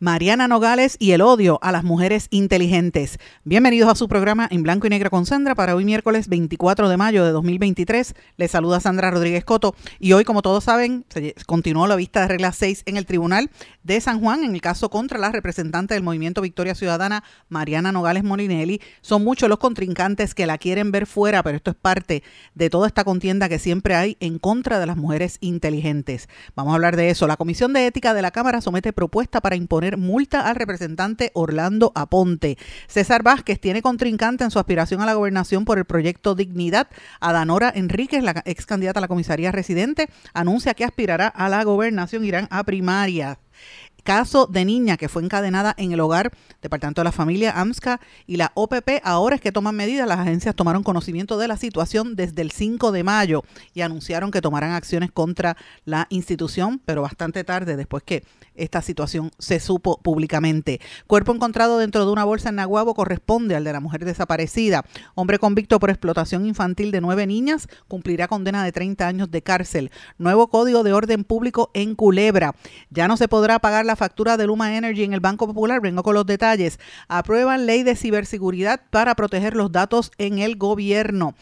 Mariana Nogales y el odio a las mujeres inteligentes. Bienvenidos a su programa en blanco y negro con Sandra para hoy miércoles 24 de mayo de 2023. Les saluda Sandra Rodríguez Coto y hoy, como todos saben, se continuó la vista de regla 6 en el Tribunal de San Juan en el caso contra la representante del Movimiento Victoria Ciudadana, Mariana Nogales Molinelli. Son muchos los contrincantes que la quieren ver fuera, pero esto es parte de toda esta contienda que siempre hay en contra de las mujeres inteligentes. Vamos a hablar de eso. La Comisión de Ética de la Cámara somete propuesta para imponer multa al representante Orlando Aponte. César Vázquez tiene contrincante en su aspiración a la gobernación por el proyecto Dignidad. Adanora Enríquez, la ex candidata a la comisaría residente, anuncia que aspirará a la gobernación, irán a primaria caso de niña que fue encadenada en el hogar, Departamento de la Familia, AMSCA y la OPP, ahora es que toman medidas. Las agencias tomaron conocimiento de la situación desde el 5 de mayo y anunciaron que tomarán acciones contra la institución, pero bastante tarde después que esta situación se supo públicamente. Cuerpo encontrado dentro de una bolsa en Naguabo corresponde al de la mujer desaparecida. Hombre convicto por explotación infantil de nueve niñas cumplirá condena de 30 años de cárcel. Nuevo código de orden público en Culebra. Ya no se podrá pagar la factura de Luma Energy en el Banco Popular. Vengo con los detalles. Aprueban ley de ciberseguridad para proteger los datos en el gobierno.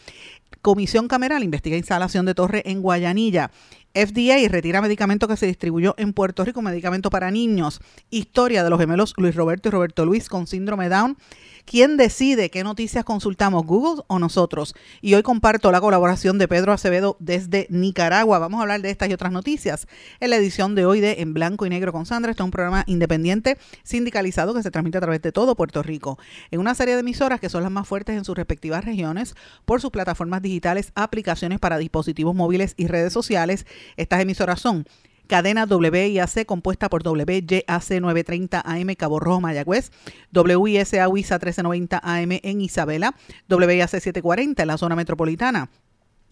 Comisión Cameral investiga instalación de torre en Guayanilla. FDA retira medicamento que se distribuyó en Puerto Rico, medicamento para niños. Historia de los gemelos Luis Roberto y Roberto Luis con síndrome Down ¿Quién decide qué noticias consultamos, Google o nosotros? Y hoy comparto la colaboración de Pedro Acevedo desde Nicaragua. Vamos a hablar de estas y otras noticias en la edición de hoy de En Blanco y Negro con Sandra. Este es un programa independiente sindicalizado que se transmite a través de todo Puerto Rico en una serie de emisoras que son las más fuertes en sus respectivas regiones por sus plataformas digitales, aplicaciones para dispositivos móviles y redes sociales. Estas emisoras son cadena WIAC compuesta por WYAC 930 AM Cabo Rojo Mayagüez, WISA WISA 1390 AM en Isabela, WIAC 740 en la zona metropolitana,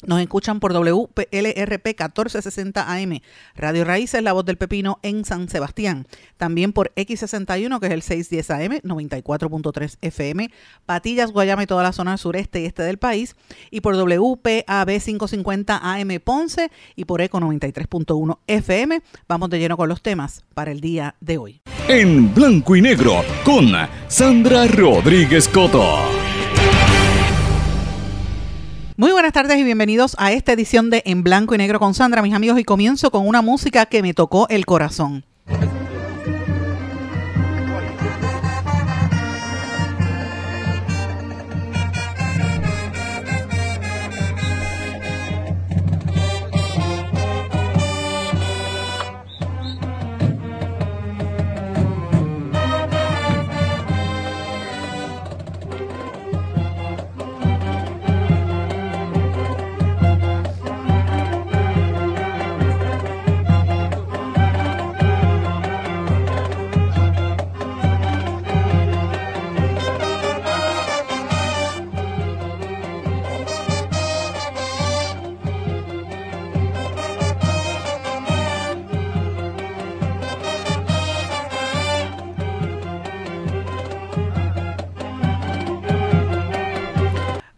nos escuchan por WLRP 1460 AM, Radio Raíces, La Voz del Pepino en San Sebastián. También por X61, que es el 610 AM, 94.3 FM, Patillas, Guayama y toda la zona sureste y este del país. Y por WPAB 550 AM Ponce y por ECO 93.1 FM. Vamos de lleno con los temas para el día de hoy. En blanco y negro con Sandra Rodríguez Coto. Muy buenas tardes y bienvenidos a esta edición de En Blanco y Negro con Sandra, mis amigos, y comienzo con una música que me tocó el corazón.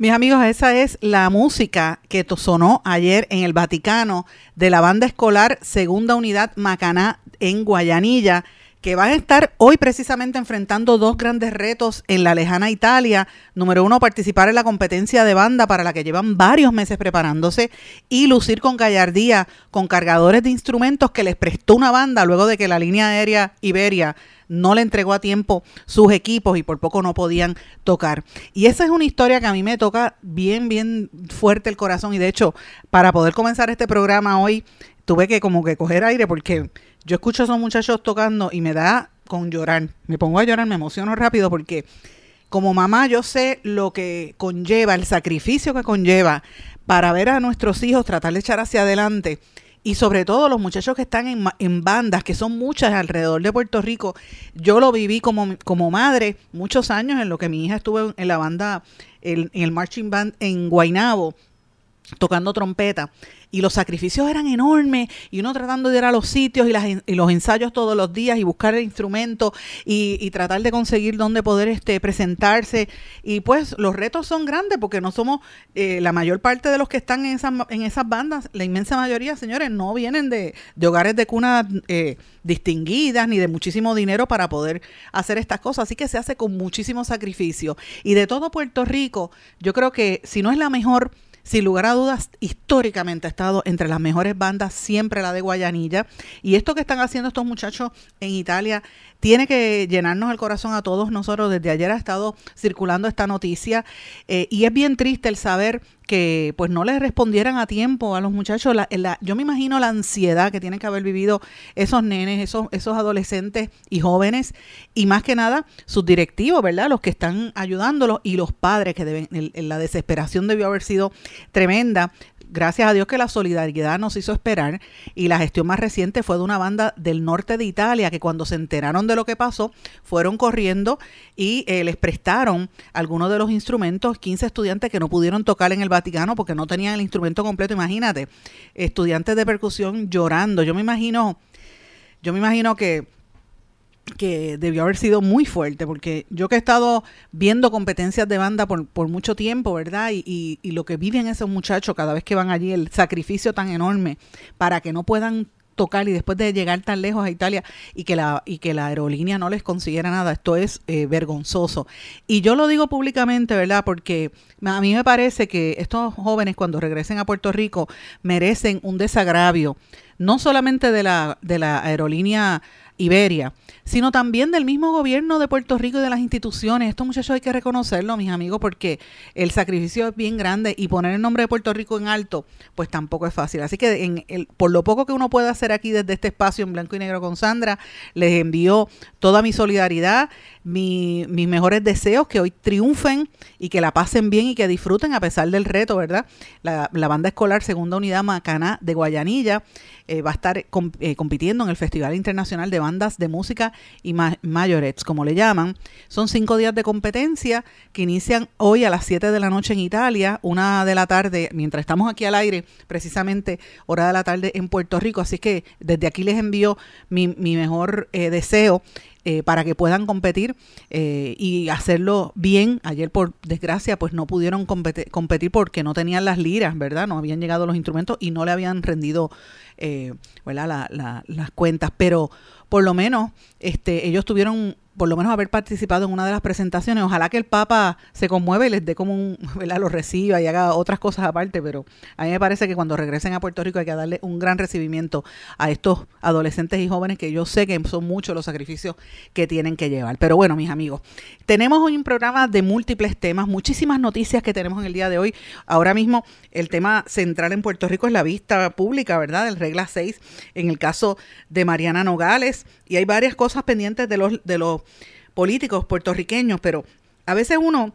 Mis amigos, esa es la música que sonó ayer en el Vaticano de la banda escolar Segunda Unidad Macaná en Guayanilla, que van a estar hoy precisamente enfrentando dos grandes retos en la lejana Italia. Número uno, participar en la competencia de banda para la que llevan varios meses preparándose y lucir con gallardía con cargadores de instrumentos que les prestó una banda luego de que la línea aérea Iberia no le entregó a tiempo sus equipos y por poco no podían tocar. Y esa es una historia que a mí me toca bien, bien fuerte el corazón. Y de hecho, para poder comenzar este programa hoy, tuve que como que coger aire porque yo escucho a esos muchachos tocando y me da con llorar. Me pongo a llorar, me emociono rápido porque como mamá yo sé lo que conlleva, el sacrificio que conlleva para ver a nuestros hijos tratar de echar hacia adelante y sobre todo los muchachos que están en, en, bandas, que son muchas alrededor de Puerto Rico. Yo lo viví como, como madre muchos años en lo que mi hija estuvo en la banda, en, en el marching band en Guainabo tocando trompeta y los sacrificios eran enormes y uno tratando de ir a los sitios y, las, y los ensayos todos los días y buscar el instrumento y, tratar de conseguir dónde poder este, presentarse. Y pues los retos son grandes porque no somos eh, la mayor parte de los que están en esas, en esas bandas, la inmensa mayoría señores no vienen de, hogares de cuna eh, distinguidas ni de muchísimo dinero para poder hacer estas cosas, así que se hace con muchísimo sacrificio. Y de todo Puerto Rico yo creo que si no es la mejor sin lugar a dudas, históricamente ha estado entre las mejores bandas, siempre la de Guayanilla. Y esto que están haciendo estos muchachos en Italia tiene que llenarnos el corazón a todos nosotros. Desde ayer ha estado circulando esta noticia eh, y es bien triste el saber que pues no les respondieran a tiempo a los muchachos. La, yo me imagino la ansiedad que tienen que haber vivido esos nenes, esos, esos adolescentes y jóvenes y más que nada sus directivos, ¿verdad? Los que están ayudándolos y los padres que deben, la desesperación debió haber sido tremenda gracias a Dios que la solidaridad nos hizo esperar y la gestión más reciente fue de una banda del norte de Italia que cuando se enteraron de lo que pasó fueron corriendo y eh, les prestaron algunos de los instrumentos, 15 estudiantes que no pudieron tocar en el Vaticano porque no tenían el instrumento completo, imagínate, estudiantes de percusión llorando, yo me imagino, yo me imagino que que debió haber sido muy fuerte, porque yo que he estado viendo competencias de banda por, por mucho tiempo, ¿verdad? Y, y, lo que viven esos muchachos cada vez que van allí, el sacrificio tan enorme para que no puedan tocar y después de llegar tan lejos a Italia y que la y que la aerolínea no les consiguiera nada esto es eh, vergonzoso y yo lo digo públicamente verdad porque a mí me parece que estos jóvenes cuando regresen a Puerto Rico merecen un desagravio no solamente de la de la aerolínea Iberia, sino también del mismo gobierno de Puerto Rico y de las instituciones. Estos muchachos hay que reconocerlo, mis amigos, porque el sacrificio es bien grande y poner el nombre de Puerto Rico en alto, pues tampoco es fácil. Así que en el, por lo poco que uno puede hacer aquí desde este espacio en blanco y negro con Sandra, les envío toda mi solidaridad, mis mejores deseos, que hoy triunfen y que la pasen bien y que disfruten a pesar del reto, ¿verdad? La, banda escolar Segunda Unidad Macana de Guayanilla eh, va a estar eh, compitiendo en el Festival Internacional de Bandas de Música y Mayorets, como le llaman. Son cinco días de competencia que inician hoy a las 7 de la noche en Italia, una de la tarde, mientras estamos aquí al aire, precisamente hora de la tarde en Puerto Rico. Así que desde aquí les envío mi, mejor eh, deseo eh, para que puedan competir eh, y hacerlo bien. Ayer, por desgracia, pues no pudieron competir, porque no tenían las liras, ¿verdad? No habían llegado los instrumentos y no le habían rendido eh, las cuentas. Pero por lo menos este, ellos tuvieron por lo menos haber participado en una de las presentaciones. Ojalá que el Papa se conmueva y les dé como un, ¿verdad? Lo reciba y haga otras cosas aparte, pero a mí me parece que cuando regresen a Puerto Rico hay que darle un gran recibimiento a estos adolescentes y jóvenes que yo sé que son muchos los sacrificios que tienen que llevar. Pero bueno, mis amigos, tenemos hoy un programa de múltiples temas, muchísimas noticias que tenemos en el día de hoy. Ahora mismo el tema central en Puerto Rico es la vista pública, ¿verdad? El regla 6 en el caso de Mariana Nogales y hay varias cosas pendientes de los de los políticos puertorriqueños, pero a veces uno,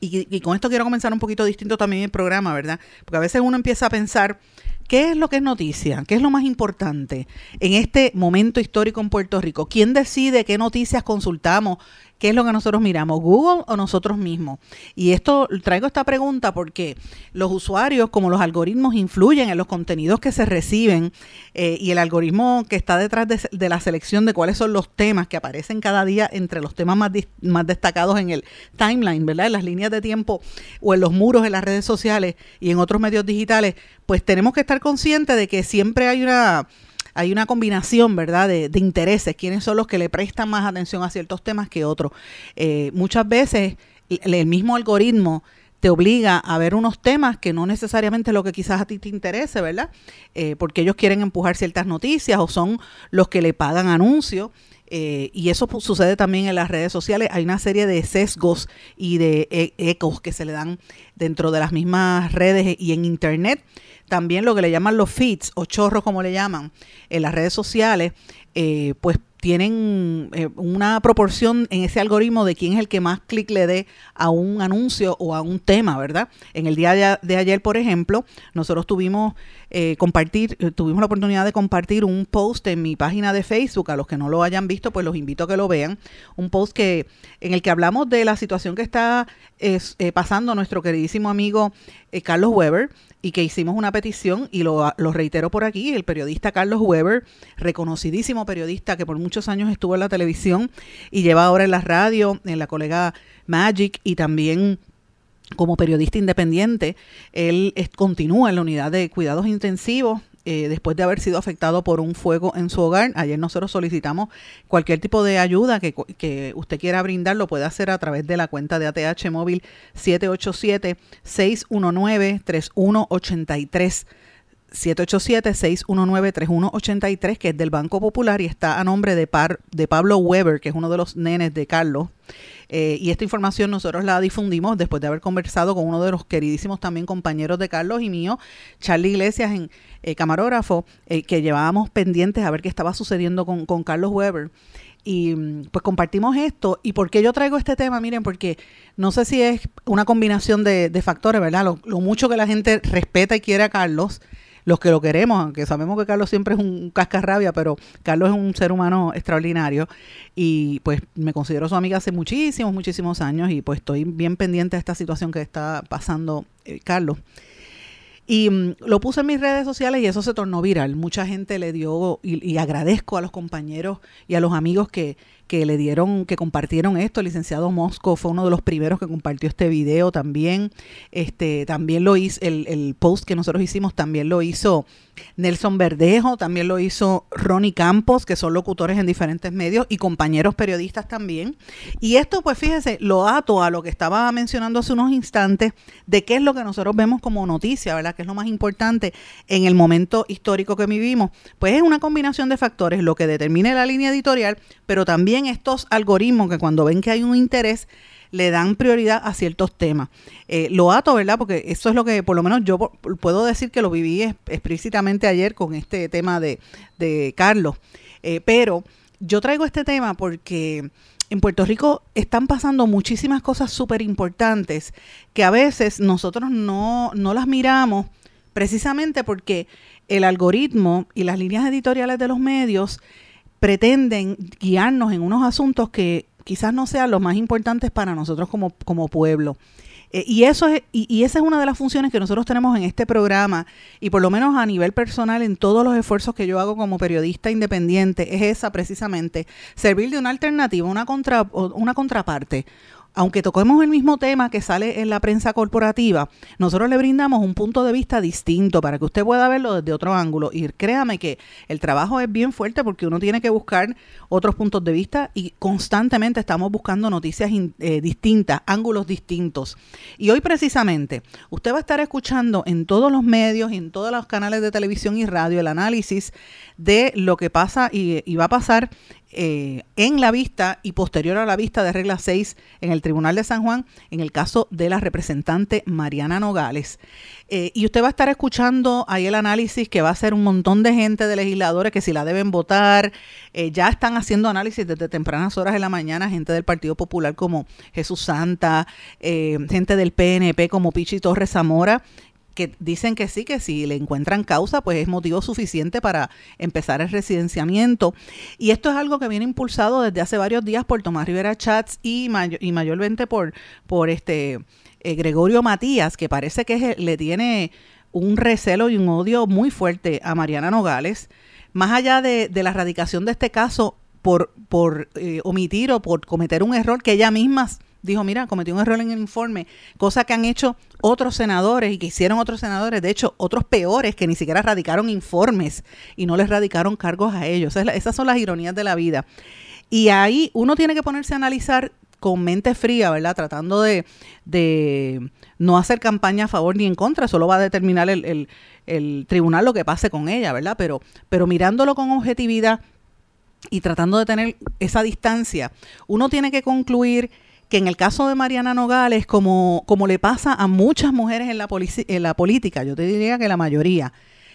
y, con esto quiero comenzar un poquito distinto también el programa, ¿verdad? Porque a veces uno empieza a pensar, ¿qué es lo que es noticia? ¿Qué es lo más importante en este momento histórico en Puerto Rico? ¿Quién decide qué noticias consultamos? ¿Qué es lo que nosotros miramos? ¿Google o nosotros mismos? Y esto traigo esta pregunta porque los usuarios, como los algoritmos, influyen en los contenidos que se reciben eh, y el algoritmo que está detrás de, la selección de cuáles son los temas que aparecen cada día entre los temas más, más destacados en el timeline, ¿verdad? En las líneas de tiempo o en los muros en las redes sociales y en otros medios digitales, pues tenemos que estar conscientes de que siempre hay una hay una combinación, ¿verdad?, de, intereses, quiénes son los que le prestan más atención a ciertos temas que otros. Eh, muchas veces el, mismo algoritmo te obliga a ver unos temas que no necesariamente lo que quizás a ti te interese, ¿verdad? Eh, porque ellos quieren empujar ciertas noticias o son los que le pagan anuncios. Eh, y eso sucede también en las redes sociales. Hay una serie de sesgos y de e, ecos que se le dan dentro de las mismas redes y en Internet también lo que le llaman los feeds o chorros como le llaman en las redes sociales, eh, pues tienen eh, una proporción en ese algoritmo de quién es el que más clic le dé a un anuncio o a un tema, ¿verdad? En el día de ayer, por ejemplo, nosotros tuvimos eh, compartir, eh, tuvimos la oportunidad de compartir un post en mi página de Facebook. A los que no lo hayan visto, pues los invito a que lo vean. Un post que en el que hablamos de la situación que está pasando nuestro queridísimo amigo Carlos Weber y que hicimos una petición y lo, lo, reitero por aquí, el periodista Carlos Weber, reconocidísimo periodista que por muchos años estuvo en la televisión y lleva ahora en la radio, en la colega Magic y también como periodista independiente, él continúa en la unidad de cuidados intensivos eh, después de haber sido afectado por un fuego en su hogar. Ayer nosotros solicitamos cualquier tipo de ayuda que, que usted quiera brindar, lo puede hacer a través de la cuenta de ATH móvil 787-619-3183. 787-619-3183, que es del Banco Popular y está a nombre de, Par, de Pablo Weber, que es uno de los nenes de Carlos. Eh, y esta información nosotros la difundimos después de haber conversado con uno de los queridísimos también compañeros de Carlos y mío, Charlie Iglesias, en eh, camarógrafo, eh, que llevábamos pendientes a ver qué estaba sucediendo con, con Carlos Weber y pues compartimos esto. ¿Y por qué yo traigo este tema? Miren, porque no sé si es una combinación de, factores, ¿verdad? Lo, mucho que la gente respeta y quiere a Carlos, los que lo queremos, aunque sabemos que Carlos siempre es un cascarrabia, pero Carlos es un ser humano extraordinario y pues me considero su amiga hace muchísimos, muchísimos años y pues estoy bien pendiente de esta situación que está pasando eh, Carlos. Y mm, lo puse en mis redes sociales y eso se tornó viral. Mucha gente le dio, y, agradezco a los compañeros y a los amigos que, que le dieron, que compartieron esto. El licenciado Mosco fue uno de los primeros que compartió este video también. Este, también lo hizo, el, el post que nosotros hicimos también lo hizo Nelson Verdejo, también lo hizo Ronnie Campos, que son locutores en diferentes medios y compañeros periodistas también. Y esto, pues fíjese, lo ato a lo que estaba mencionando hace unos instantes de qué es lo que nosotros vemos como noticia, ¿verdad? Que es lo más importante en el momento histórico que vivimos. Pues es una combinación de factores, lo que determine la línea editorial, pero también estos algoritmos que cuando ven que hay un interés, le dan prioridad a ciertos temas. Eh, lo ato, ¿verdad? Porque eso es lo que por lo menos yo puedo decir que lo viví explícitamente ayer con este tema de, Carlos. Eh, pero yo traigo este tema porque en Puerto Rico están pasando muchísimas cosas súper importantes que a veces nosotros no, no las miramos precisamente porque el algoritmo y las líneas editoriales de los medios pretenden guiarnos en unos asuntos que quizás no sean los más importantes para nosotros como, como pueblo. Eh, y eso es, y, esa es una de las funciones que nosotros tenemos en este programa, y por lo menos a nivel personal, en todos los esfuerzos que yo hago como periodista independiente, es esa precisamente, servir de una alternativa, una, contra, una contraparte, aunque toquemos el mismo tema que sale en la prensa corporativa, nosotros le brindamos un punto de vista distinto para que usted pueda verlo desde otro ángulo. Y créame que el trabajo es bien fuerte porque uno tiene que buscar otros puntos de vista y constantemente estamos buscando noticias eh, distintas, ángulos distintos. Y hoy precisamente usted va a estar escuchando en todos los medios en todos los canales de televisión y radio el análisis de lo que pasa y va a pasar eh, en la vista y posterior a la vista de regla 6 en el Tribunal de San Juan en el caso de la representante Mariana Nogales. Eh, y usted va a estar escuchando ahí el análisis que va a hacer un montón de gente de legisladores que si la deben votar, eh, ya están haciendo análisis desde tempranas horas de la mañana, gente del Partido Popular como Jesús Santa, gente del PNP como Pichi Torres Zamora, que dicen que sí, que si le encuentran causa, pues es motivo suficiente para empezar el residenciamiento. Y esto es algo que viene impulsado desde hace varios días por Tomás Rivera Chats y, y mayormente por, por este eh, Gregorio Matías, que parece que le tiene un recelo y un odio muy fuerte a Mariana Nogales. Más allá de, la erradicación de este caso por, por eh, omitir o por cometer un error que ella misma dijo, mira, cometió un error en el informe, cosa que han hecho otros senadores y que hicieron otros senadores, de hecho, otros peores que ni siquiera radicaron informes y no les radicaron cargos a ellos. Esas son las ironías de la vida. Y ahí uno tiene que ponerse a analizar con mente fría, ¿verdad? Tratando de, de no hacer campaña a favor ni en contra, solo va a determinar el, el, el tribunal lo que pase con ella, ¿verdad? Pero, pero mirándolo con objetividad y tratando de tener esa distancia, uno tiene que concluir que en el caso de Mariana Nogales, como, como le pasa a muchas mujeres en la, en la política, yo te diría que la mayoría,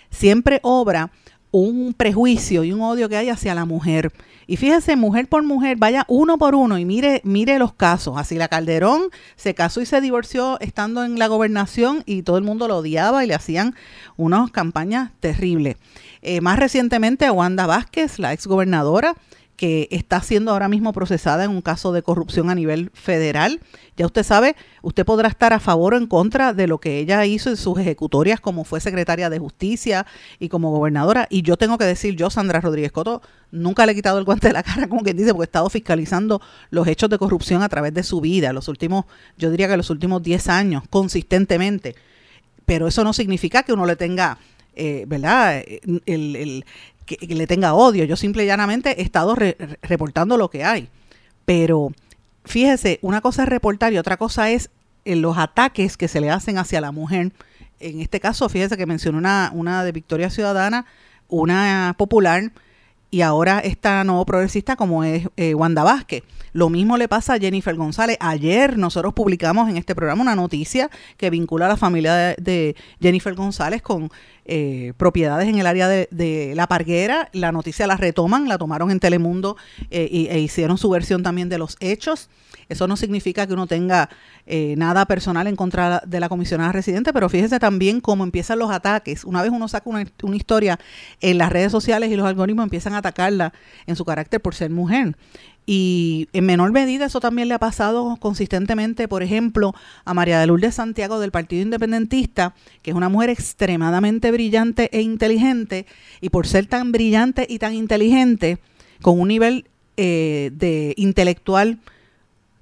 siempre obra un prejuicio y un odio que hay hacia la mujer. Y fíjese, mujer por mujer, vaya uno por uno y mire, mire los casos. Así la Calderón se casó y se divorció estando en la gobernación y todo el mundo lo odiaba y le hacían unas campañas terribles. Eh, más recientemente, Wanda Vázquez, la ex gobernadora, que está siendo ahora mismo procesada en un caso de corrupción a nivel federal. Ya usted sabe, usted podrá estar a favor o en contra de lo que ella hizo en sus ejecutorias como fue secretaria de justicia y como gobernadora. Y yo tengo que decir, yo, Sandra Rodríguez Coto, nunca le he quitado el guante de la cara, como quien dice, porque he estado fiscalizando los hechos de corrupción a través de su vida, los últimos, yo diría que los últimos 10 años, consistentemente. Pero eso no significa que uno le tenga... Eh, ¿verdad? el, que, le tenga odio. Yo simple y llanamente he estado reportando lo que hay. Pero fíjese, una cosa es reportar y otra cosa es eh, los ataques que se le hacen hacia la mujer. En este caso, fíjese que mencionó una, una de Victoria Ciudadana, una popular, y ahora esta nuevo progresista como es eh, Wanda Vázquez. Lo mismo le pasa a Jennifer González. Ayer nosotros publicamos en este programa una noticia que vincula a la familia de, Jennifer González con eh, propiedades en el área de, La Parguera. La noticia la retoman, la tomaron en Telemundo eh, e hicieron su versión también de los hechos. Eso no significa que uno tenga eh, nada personal en contra de la comisionada residente, pero fíjese también cómo empiezan los ataques. Una vez uno saca una, una historia en las redes sociales y los algoritmos empiezan a atacarla en su carácter por ser mujer. Y en menor medida eso también le ha pasado consistentemente, por ejemplo, a María de Lourdes Santiago del Partido Independentista, que es una mujer extremadamente brillante e inteligente, y por ser tan brillante y tan inteligente, con un nivel eh, de intelectual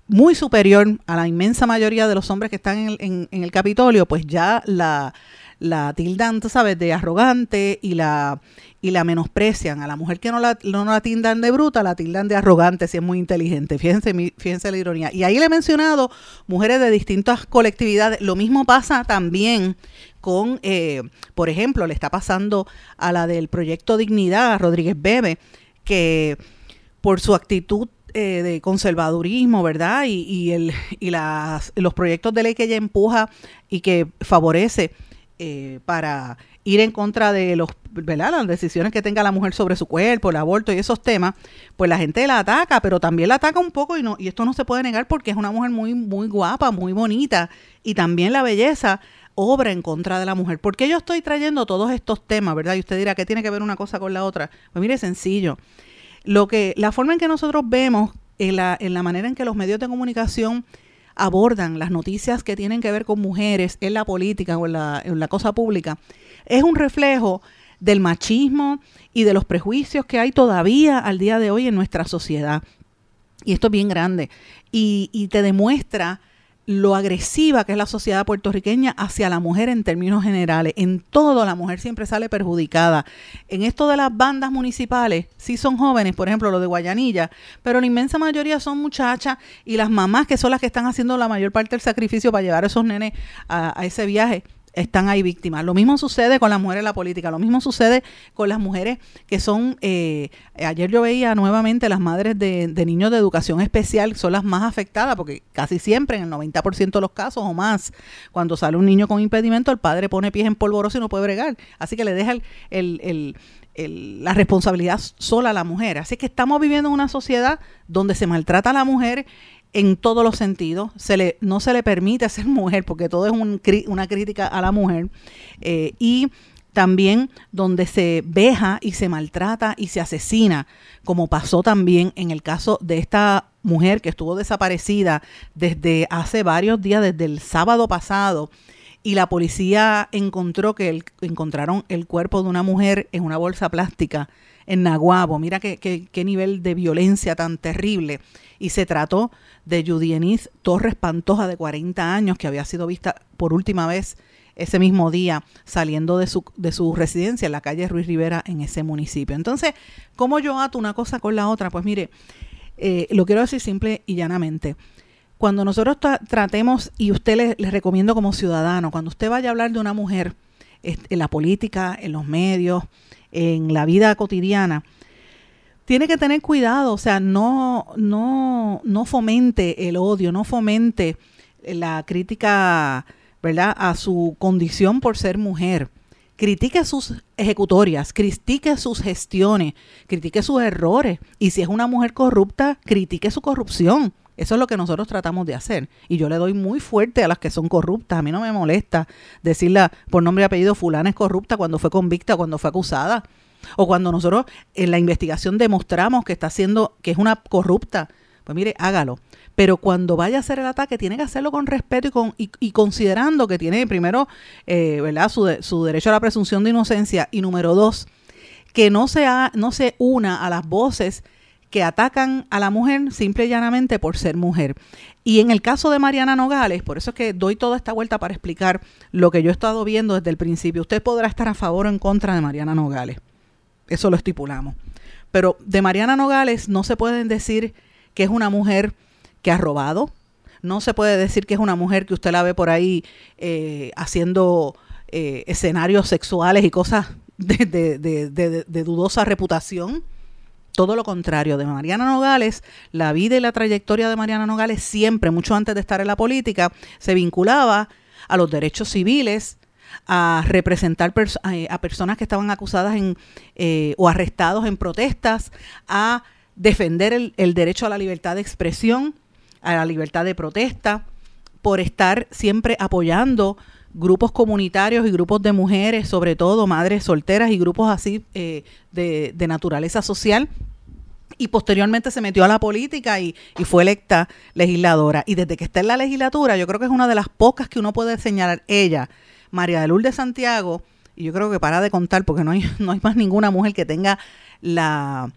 muy superior a la inmensa mayoría de los hombres que están en el, Capitolio, pues ya la, la tildan, tú sabes, de arrogante y la y la menosprecian. A la mujer que no la, no la tildan de bruta, la tildan de arrogante si es muy inteligente. Fíjense, fíjense la ironía. Y ahí le he mencionado mujeres de distintas colectividades. Lo mismo pasa también con, eh, por ejemplo, le está pasando a la del proyecto Dignidad, Rodríguez Bebe, que por su actitud eh, de conservadurismo, ¿verdad? Y, y, el, y las, los proyectos de ley que ella empuja y que favorece eh, para ir en contra de los, ¿verdad? las decisiones que tenga la mujer sobre su cuerpo, el aborto y esos temas, pues la gente la ataca, pero también la ataca un poco y no y esto no se puede negar porque es una mujer muy muy guapa, muy bonita y también la belleza obra en contra de la mujer. ¿Por qué yo estoy trayendo todos estos temas, verdad? Y usted dirá que tiene que ver una cosa con la otra. Pues mire, sencillo. Lo que la forma en que nosotros vemos en la en la manera en que los medios de comunicación abordan las noticias que tienen que ver con mujeres en la política o en la, en la cosa pública, es un reflejo del machismo y de los prejuicios que hay todavía al día de hoy en nuestra sociedad. Y esto es bien grande. Y, y te demuestra lo agresiva que es la sociedad puertorriqueña hacia la mujer en términos generales. En todo la mujer siempre sale perjudicada. En esto de las bandas municipales, sí son jóvenes, por ejemplo, lo de Guayanilla, pero la inmensa mayoría son muchachas y las mamás que son las que están haciendo la mayor parte del sacrificio para llevar a esos nenes a, a ese viaje están ahí víctimas. Lo mismo sucede con las mujeres en la política, lo mismo sucede con las mujeres que son, eh, ayer yo veía nuevamente las madres de, niños de educación especial, son las más afectadas, porque casi siempre, en el 90% de los casos o más, cuando sale un niño con impedimento, el padre pone pies en polvoroso y no puede bregar. Así que le deja el, la responsabilidad sola a la mujer. Así que estamos viviendo en una sociedad donde se maltrata a la mujer en todos los sentidos. No se le permite ser mujer porque todo es una crítica a la mujer. Eh, y también donde se veja y se maltrata y se asesina, como pasó también en el caso de esta mujer que estuvo desaparecida desde hace varios días, desde el sábado pasado, y la policía encontró que encontraron el cuerpo de una mujer en una bolsa plástica en Naguabo. Mira qué, qué nivel de violencia tan terrible. Y se trató de Judieniz Torres Pantoja, de 40 años, que había sido vista por última vez ese mismo día saliendo de su, de su residencia en la calle Ruiz Rivera en ese municipio. Entonces, ¿cómo yo ato una cosa con la otra? Pues mire, eh, lo quiero decir simple y llanamente. Cuando nosotros tratemos, y usted le, recomiendo como ciudadano, cuando usted vaya a hablar de una mujer en la política, en los medios, en la vida cotidiana, tiene que tener cuidado, o sea, no, no, no fomente el odio, no fomente la crítica, ¿verdad?, a su condición por ser mujer. critique sus ejecutorias, critique sus gestiones, critique sus errores. Y si es una mujer corrupta, critique su corrupción. Eso es lo que nosotros tratamos de hacer. Y yo le doy muy fuerte a las que son corruptas. A mí no me molesta decirla por nombre y apellido, fulana es corrupta cuando fue convicta, cuando fue acusada. O cuando nosotros en la investigación demostramos que está haciendo, que es una corrupta. Pues mire, hágalo. Pero cuando vaya a hacer el ataque, tiene que hacerlo con respeto y, con, y, considerando que tiene primero, eh, ¿verdad? Su, su derecho a la presunción de inocencia. Y número dos, que no se, no se una a las voces que atacan a la mujer simple y llanamente por ser mujer. Y en el caso de Mariana Nogales, por eso es que doy toda esta vuelta para explicar lo que yo he estado viendo desde el principio. Usted podrá estar a favor o en contra de Mariana Nogales. Eso lo estipulamos. Pero de Mariana Nogales no se pueden decir que es una mujer que ha robado. No se puede decir que es una mujer que usted la ve por ahí eh, haciendo eh, escenarios sexuales y cosas de dudosa reputación todo lo contrario, de Mariana Nogales, la vida y la trayectoria de Mariana Nogales siempre, mucho antes de estar en la política, se vinculaba a los derechos civiles, a representar eh, a personas que estaban acusadas en, eh, o arrestados en protestas, a defender el, el derecho a la libertad de expresión, a la libertad de protesta, por estar siempre apoyando grupos comunitarios y grupos de mujeres, sobre todo madres solteras y grupos así eh, de, de, naturaleza social. Y posteriormente se metió a la política y, y, fue electa legisladora. Y desde que está en la legislatura, yo creo que es una de las pocas que uno puede señalar. Ella, María de Lourdes Santiago, y yo creo que para de contar porque no hay, no hay más ninguna mujer que tenga la,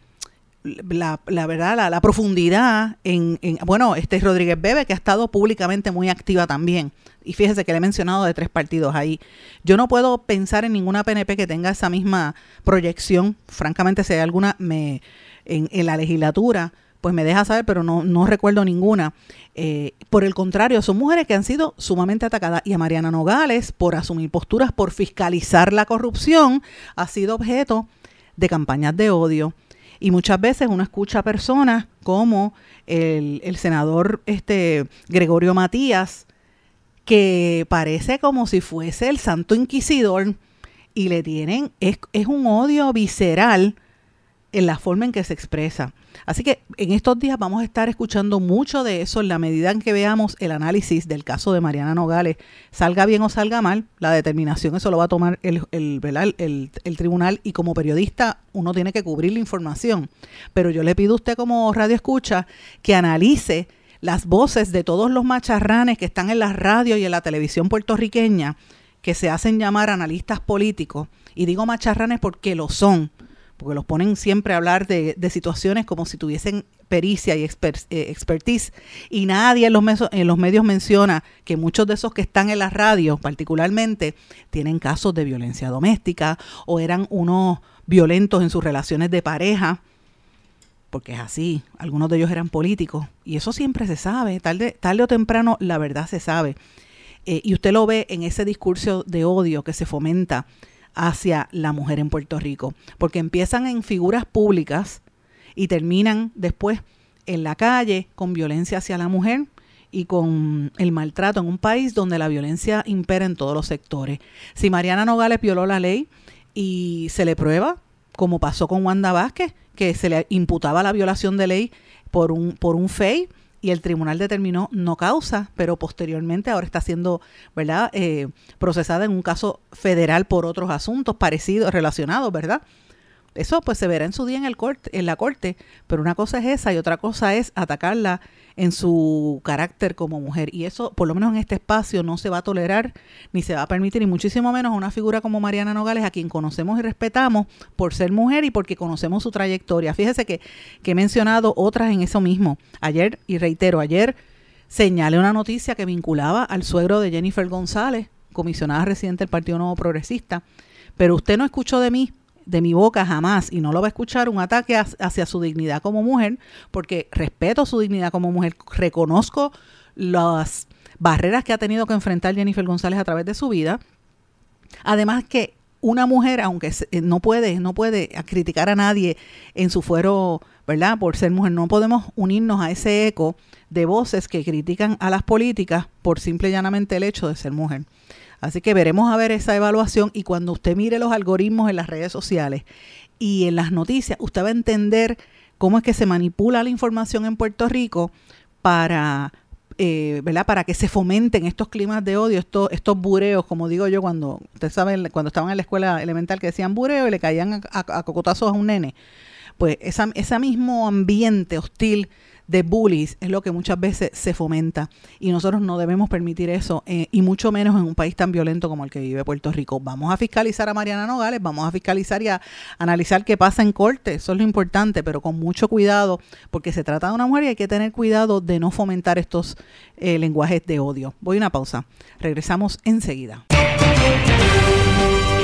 la, la, verdad, la, profundidad en, en, bueno, este Rodríguez Bebe, que ha estado públicamente muy activa también. Y fíjese que le he mencionado de tres partidos ahí. Yo no puedo pensar en ninguna PNP que tenga esa misma proyección. Francamente, si hay alguna me, en, la legislatura, pues me deja saber, pero no, no recuerdo ninguna. Eh, por el contrario, son mujeres que han sido sumamente atacadas y a Mariana Nogales, por asumir posturas, por fiscalizar la corrupción, ha sido objeto de campañas de odio. Y muchas veces uno escucha a personas como el, el senador este, Gregorio Matías, que parece como si fuese el santo inquisidor y le tienen, es, es un odio visceral en la forma en que se expresa. Así que en estos días vamos a estar escuchando mucho de eso en la medida en que veamos el análisis del caso de Mariana Nogales. Salga bien o salga mal, la determinación eso lo va a tomar el, el, el, el tribunal y como periodista uno tiene que cubrir la información. Pero yo le pido a usted como radio escucha que analice las voces de todos los macharranes que están en la radio y en la televisión puertorriqueña, que se hacen llamar analistas políticos, y digo macharranes porque lo son, porque los ponen siempre a hablar de, situaciones como si tuviesen pericia y eh, expertise, y nadie en los, en los medios menciona que muchos de esos que están en la radio, particularmente, tienen casos de violencia doméstica o eran unos violentos en sus relaciones de pareja, porque es así, algunos de ellos eran políticos, y eso siempre se sabe, tarde, tarde o temprano la verdad se sabe. Eh, y usted lo ve en ese discurso de odio que se fomenta hacia la mujer en Puerto Rico, porque empiezan en figuras públicas y terminan después en la calle con violencia hacia la mujer y con el maltrato en un país donde la violencia impera en todos los sectores. Si Mariana Nogales violó la ley y se le prueba, como pasó con Wanda Vázquez, que se le imputaba la violación de ley por un, por un FEI y el tribunal determinó no causa, pero posteriormente ahora está siendo ¿verdad? Eh, procesada en un caso federal por otros asuntos parecidos, relacionados, ¿verdad? Eso pues se verá en su día en, el corte, en la corte, pero una cosa es esa y otra cosa es atacarla en su carácter como mujer. Y eso, por lo menos en este espacio, no se va a tolerar ni se va a permitir, y muchísimo menos a una figura como Mariana Nogales, a quien conocemos y respetamos por ser mujer y porque conocemos su trayectoria. Fíjese que, he mencionado otras en eso mismo. Ayer, y reitero, ayer señalé una noticia que vinculaba al suegro de Jennifer González, comisionada residente del Partido Nuevo Progresista, pero usted no escuchó de mí de mi boca jamás y no lo va a escuchar un ataque hacia su dignidad como mujer, porque respeto su dignidad como mujer, reconozco las barreras que ha tenido que enfrentar Jennifer González a través de su vida. Además que una mujer, aunque eh, no puede, no puede criticar a nadie en su fuero, ¿verdad? Por ser mujer, no podemos unirnos a ese eco de voces que critican a las políticas por simple y llanamente el hecho de ser mujer. Así que veremos a ver esa evaluación y cuando usted mire los algoritmos en las redes sociales y en las noticias, usted va a entender cómo es que se manipula la información en Puerto Rico para eh, ¿verdad? Para que se fomenten estos climas de odio, estos, estos bureos, como digo yo, cuando, ustedes saben, cuando estaban en la escuela elemental que decían bureo y le caían a, cocotazos a un nene. Pues ese mismo ambiente hostil de bullies es lo que muchas veces se fomenta y nosotros no debemos permitir eso eh, y mucho menos en un país tan violento como el que vive Puerto Rico. Vamos a fiscalizar a Mariana Nogales, vamos a fiscalizar y a analizar qué pasa en corte, eso es lo importante, pero con mucho cuidado porque se trata de una mujer y hay que tener cuidado de no fomentar estos eh, lenguajes de odio. Voy a una pausa, regresamos enseguida.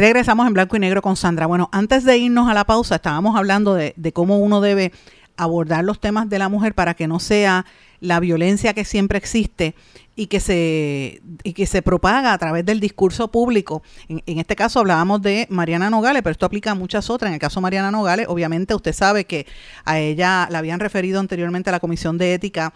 Regresamos en blanco y negro con Sandra. Bueno, antes de irnos a la pausa, estábamos hablando de, cómo uno debe abordar los temas de la mujer para que no sea la violencia que siempre existe y que se, y que se propaga a través del discurso público. En, este caso hablábamos de Mariana Nogales, pero esto aplica a muchas otras. En el caso de Mariana Nogales, obviamente usted sabe que a ella la habían referido anteriormente a la Comisión de Ética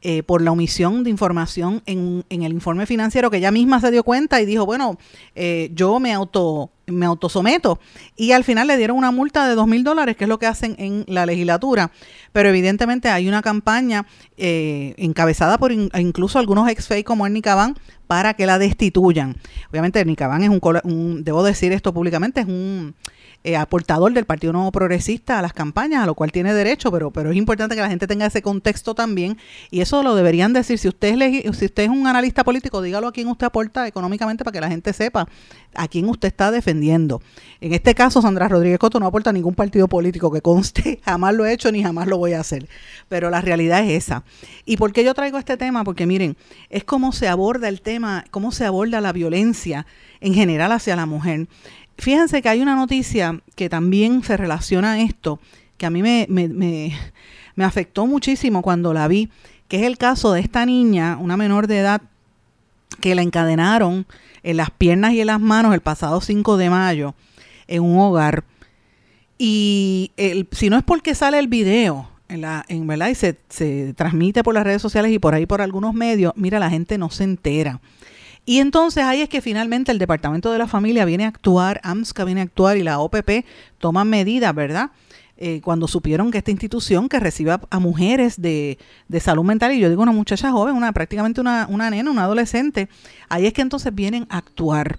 eh, por la omisión de información en, en, el informe financiero que ella misma se dio cuenta y dijo, bueno, eh, yo me auto me autosometo y al final le dieron una multa de dos mil dólares, que es lo que hacen en la legislatura. Pero evidentemente hay una campaña eh, encabezada por incluso algunos ex-FEI como Ernie Cabán para que la destituyan. Obviamente Ernie Cabán es un, debo decir esto públicamente, es un eh, aportador del Partido Nuevo Progresista a las campañas, a lo cual tiene derecho, pero, pero es importante que la gente tenga ese contexto también y eso lo deberían decir. Si usted es, si usted es un analista político, dígalo a quién usted aporta económicamente para que la gente sepa a quién usted está defendiendo. En este caso, Sandra Rodríguez Coto no aporta ningún partido político que conste, jamás lo he hecho ni jamás lo voy a hacer, pero la realidad es esa. ¿Y por qué yo traigo este tema? Porque miren, es cómo se aborda el tema, cómo se aborda la violencia en general hacia la mujer. Fíjense que hay una noticia que también se relaciona a esto, que a mí me, me, afectó muchísimo cuando la vi, que es el caso de esta niña, una menor de edad, que la encadenaron en las piernas y en las manos el pasado 5 de mayo en un hogar. Y si no es porque sale el video, en la, en verdad, y se, se transmite por las redes sociales y por ahí por algunos medios, mira, la gente no se entera. Y entonces ahí es que finalmente el Departamento de la Familia viene a actuar, AMSCA viene a actuar y la OPP toman medidas, ¿verdad? Eh, cuando supieron que esta institución que recibe a, mujeres de, salud mental, y yo digo una muchacha joven, una prácticamente una, una nena, una adolescente, ahí es que entonces vienen a actuar.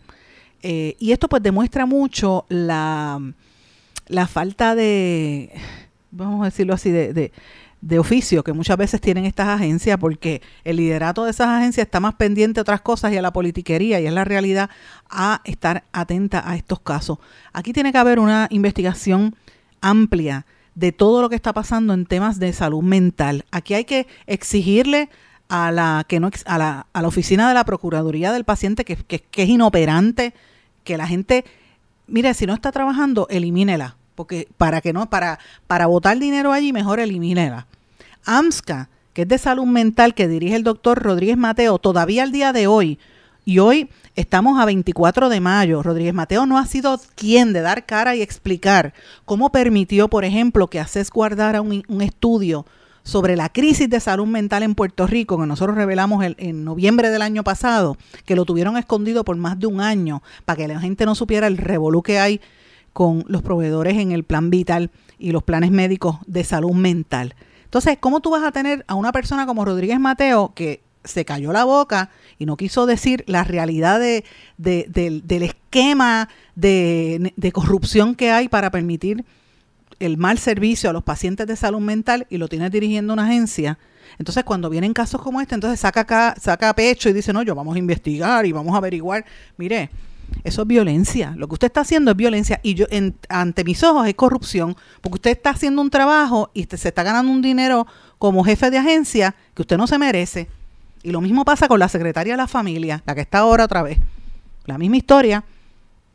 Eh, y esto pues demuestra mucho la, la falta de, vamos a decirlo así, de, de oficio que muchas veces tienen estas agencias porque el liderato de esas agencias está más pendiente a otras cosas y a la politiquería y es la realidad a estar atenta a estos casos. Aquí tiene que haber una investigación amplia de todo lo que está pasando en temas de salud mental. Aquí hay que exigirle a la que no a la, a la oficina de la Procuraduría del paciente que, que es inoperante, que la gente, mire, si no está trabajando, elimínela porque para que no, para, para botar dinero allí, mejor elimínela. AMSCA, que es de salud mental, que dirige el doctor Rodríguez Mateo, todavía al día de hoy, y hoy estamos a 24 de mayo, Rodríguez Mateo no ha sido quien de dar cara y explicar cómo permitió, por ejemplo, que ACES guardara un, un estudio sobre la crisis de salud mental en Puerto Rico, que nosotros revelamos en noviembre del año pasado, que lo tuvieron escondido por más de un año, para que la gente no supiera el revolú que hay con los proveedores en el plan vital y los planes médicos de salud mental. Entonces, ¿cómo tú vas a tener a una persona como Rodríguez Mateo que se cayó la boca y no quiso decir la realidad de, del esquema de, de corrupción que hay para permitir el mal servicio a los pacientes de salud mental y lo tienes dirigiendo una agencia? Entonces, cuando vienen casos como este, entonces saca acá, saca pecho y dice, no, yo vamos a investigar y vamos a averiguar. Mire, eso es violencia. Lo que usted está haciendo es violencia y yo ante mis ojos es corrupción, porque usted está haciendo un trabajo y se está ganando un dinero como jefe de agencia que usted no se merece. Y lo mismo pasa con la secretaria de la familia, la que está ahora otra vez. la misma historia,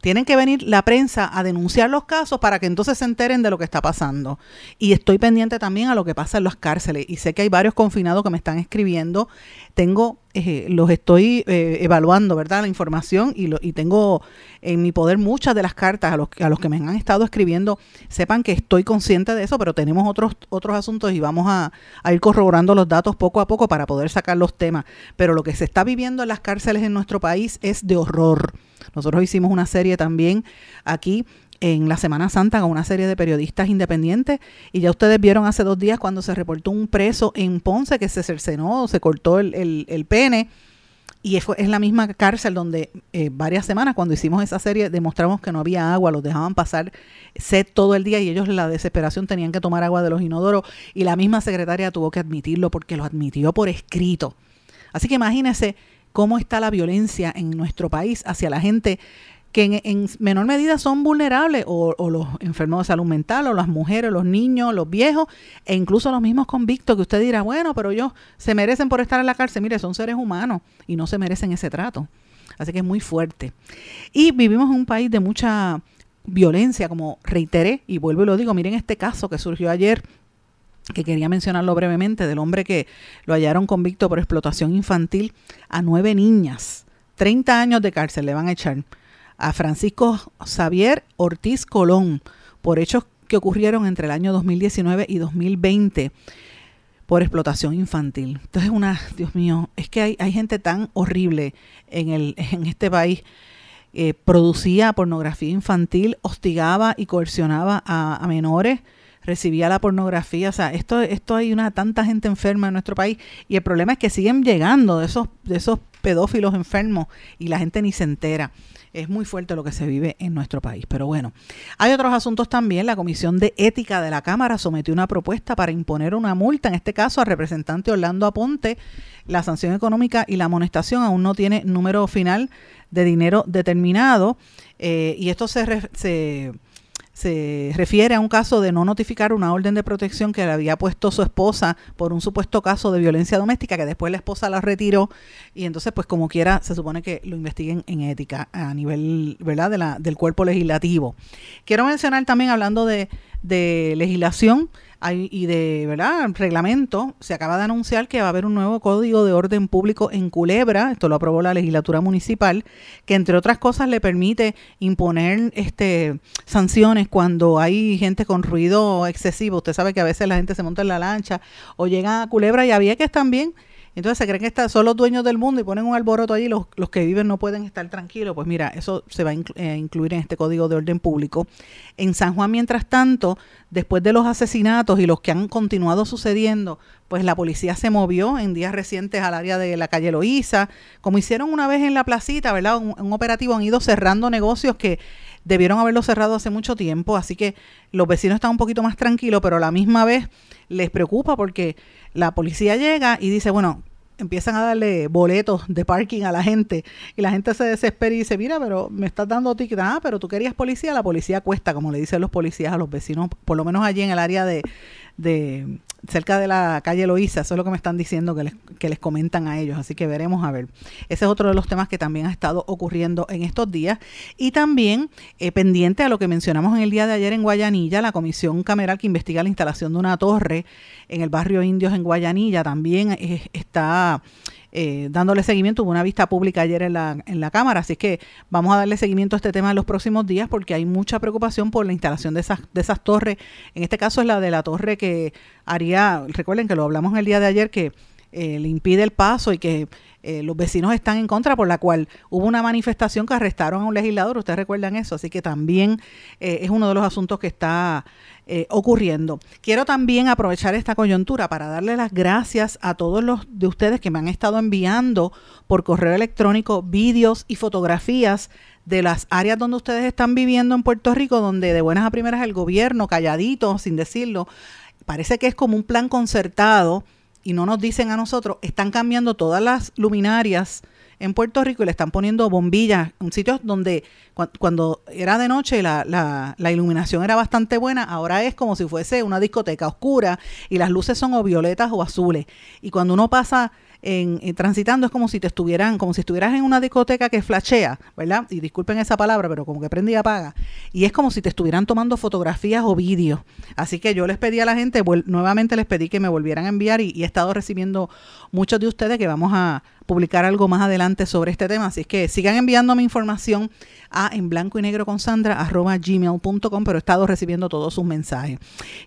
tienen que venir la prensa a denunciar los casos para que entonces se enteren de lo que está pasando. Y estoy pendiente también a lo que pasa en las cárceles. Y sé que hay varios confinados que me están escribiendo. Tengo, eh, los estoy eh, evaluando, ¿verdad? La información y, lo, y tengo en mi poder muchas de las cartas a los, a los que me han estado escribiendo. Sepan que estoy consciente de eso, pero tenemos otros, otros asuntos y vamos a, a ir corroborando los datos poco a poco para poder sacar los temas. Pero lo que se está viviendo en las cárceles en nuestro país es de horror nosotros hicimos una serie también aquí en la Semana Santa con una serie de periodistas independientes y ya ustedes vieron hace dos días cuando se reportó un preso en Ponce que se cercenó, se cortó el, pene y es, la misma cárcel donde eh, varias semanas cuando hicimos esa serie demostramos que no había agua, los dejaban pasar sed todo el día y ellos la desesperación tenían que tomar agua de los inodoros y la misma secretaria tuvo que admitirlo porque lo admitió por escrito. Así que imagínense cómo está la violencia en nuestro país hacia la gente que en, menor medida son vulnerables, o, los enfermos de salud mental, o las mujeres, los niños, los viejos, e incluso los mismos convictos, que usted dirá, bueno, pero ellos se merecen por estar en la cárcel. Mire, son seres humanos y no se merecen ese trato. Así que es muy fuerte. Y vivimos en un país de mucha violencia, como reiteré, y vuelvo y lo digo, miren este caso que surgió ayer que quería mencionarlo brevemente, del hombre que lo hallaron convicto por explotación infantil a nueve niñas. 30 años de cárcel le van a echar a Francisco Xavier Ortiz Colón por hechos que ocurrieron entre el año 2019 y 2020 por explotación infantil. Entonces, una, Dios mío, es que hay, hay gente tan horrible en, el, en este país. Eh, producía pornografía infantil, hostigaba y coercionaba a, a menores recibía la pornografía. O sea, esto, esto hay una tanta gente enferma en nuestro país y el problema es que siguen llegando de esos, de esos pedófilos enfermos y la gente ni se entera. Es muy fuerte lo que se vive en nuestro país. Pero bueno, hay otros asuntos también. La Comisión de Ética de la Cámara sometió una propuesta para imponer una multa, en este caso al representante Orlando Aponte. La sanción económica y la amonestación aún no tiene número final de dinero determinado. Eh, y esto se, se se refiere a un caso de no notificar una orden de protección que le había puesto su esposa por un supuesto caso de violencia doméstica que después la esposa la retiró y entonces pues como quiera se supone que lo investiguen en ética a nivel verdad de la, del cuerpo legislativo. Quiero mencionar también hablando de, de legislación y de verdad reglamento, se acaba de anunciar que va a haber un nuevo código de orden público en Culebra, esto lo aprobó la legislatura municipal, que entre otras cosas le permite imponer este sanciones cuando hay gente con ruido excesivo. Usted sabe que a veces la gente se monta en la lancha o llega a Culebra y había que también entonces se creen que son los dueños del mundo y ponen un alboroto allí, los, los que viven no pueden estar tranquilos. Pues mira, eso se va a eh, incluir en este código de orden público. En San Juan, mientras tanto, después de los asesinatos y los que han continuado sucediendo, pues la policía se movió en días recientes al área de la calle Loíza, como hicieron una vez en la placita, ¿verdad? Un, un operativo han ido cerrando negocios que debieron haberlo cerrado hace mucho tiempo, así que los vecinos están un poquito más tranquilos, pero a la misma vez les preocupa porque la policía llega y dice, bueno, empiezan a darle boletos de parking a la gente. Y la gente se desespera y dice, mira, pero me estás dando ticket, ah, pero tú querías policía, la policía cuesta, como le dicen los policías a los vecinos, por lo menos allí en el área de, de cerca de la calle Loíza, eso es lo que me están diciendo que les, que les comentan a ellos, así que veremos a ver. Ese es otro de los temas que también ha estado ocurriendo en estos días y también eh, pendiente a lo que mencionamos en el día de ayer en Guayanilla, la comisión cameral que investiga la instalación de una torre en el barrio Indios en Guayanilla también está eh, dándole seguimiento. Hubo una vista pública ayer en la, en la Cámara, así que vamos a darle seguimiento a este tema en los próximos días porque hay mucha preocupación por la instalación de esas, de esas torres. En este caso es la de la torre que haría, recuerden que lo hablamos el día de ayer, que eh, le impide el paso y que eh, los vecinos están en contra, por la cual hubo una manifestación que arrestaron a un legislador, ustedes recuerdan eso, así que también es uno de los asuntos que está eh, ocurriendo. Quiero también aprovechar esta coyuntura para darle las gracias a todos los de ustedes que me han estado enviando por correo electrónico vídeos y fotografías de las áreas donde ustedes están viviendo en Puerto Rico, donde de buenas a primeras el gobierno, calladito, sin decirlo, parece que es como un plan concertado y no nos dicen a nosotros, están cambiando todas las luminarias en Puerto Rico y le están poniendo bombillas, un sitio donde cuando era de noche la, la, la, iluminación era bastante buena, ahora es como si fuese una discoteca oscura y las luces son o violetas o azules. Y cuando uno pasa en, transitando es como si te estuvieran, como si estuvieras en una discoteca que flashea, ¿verdad? Y disculpen esa palabra, pero como que prende y apaga. Y es como si te estuvieran tomando fotografías o vídeos. Así que yo les pedí a la gente, nuevamente les pedí que me volvieran a enviar y, y he estado recibiendo muchos de ustedes que vamos a publicar algo más adelante sobre este tema. Así que sigan enviándome información a en blanco y negro con Sandra arroba gmail.com, pero he estado recibiendo todos sus mensajes.